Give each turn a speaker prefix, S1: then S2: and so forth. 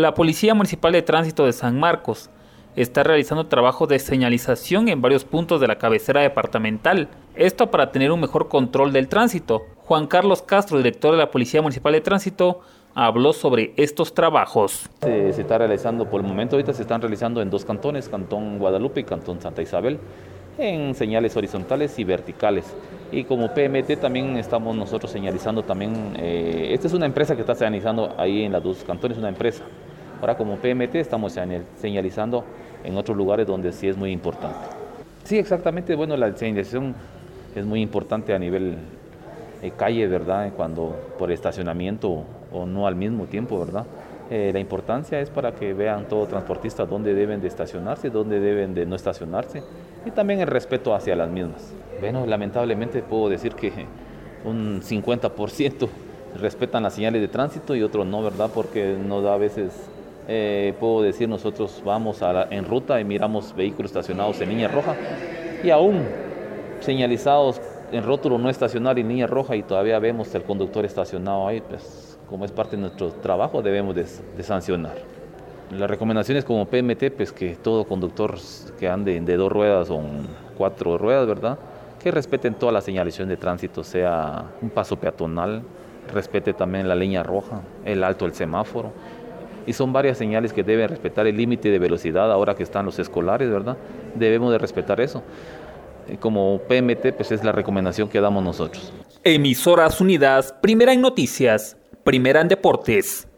S1: La Policía Municipal de Tránsito de San Marcos está realizando trabajo de señalización en varios puntos de la cabecera departamental, esto para tener un mejor control del tránsito. Juan Carlos Castro, director de la Policía Municipal de Tránsito, habló sobre estos trabajos.
S2: Se, está realizando, por el momento ahorita se están realizando en dos cantones, Cantón Guadalupe y Cantón Santa Isabel, en señales horizontales y verticales. Y como PMT también estamos nosotros señalizando también, eh, esta es una empresa que está señalizando ahí en las dos cantones, una empresa. Ahora como PMT estamos señalizando en otros lugares donde sí es muy importante. Sí, exactamente, bueno, la señalización es muy importante a nivel de calle, ¿verdad? Cuando por estacionamiento o no al mismo tiempo, ¿verdad? Eh, la importancia es para que vean todos transportistas dónde deben de estacionarse, dónde deben de no estacionarse y también el respeto hacia las mismas. Bueno, lamentablemente puedo decir que un 50% respetan las señales de tránsito y otros no, ¿verdad? Porque nos da a veces, eh, puedo decir, nosotros vamos a en ruta y miramos vehículos estacionados en línea roja y aún señalizados en rótulo no estacionar en línea roja y todavía vemos el conductor estacionado ahí, pues como es parte de nuestro trabajo debemos de, de sancionar. Las recomendaciones como PMT, pues que todo conductor que ande de dos ruedas o cuatro ruedas, ¿verdad? Que respeten toda la señalización de tránsito, sea un paso peatonal, respete también la línea roja, el alto del semáforo. Y son varias señales que deben respetar el límite de velocidad ahora que están los escolares, ¿verdad? Debemos de respetar eso. Como PMT, pues es la recomendación que damos nosotros.
S1: Emisoras Unidas, primera en noticias, primera en deportes.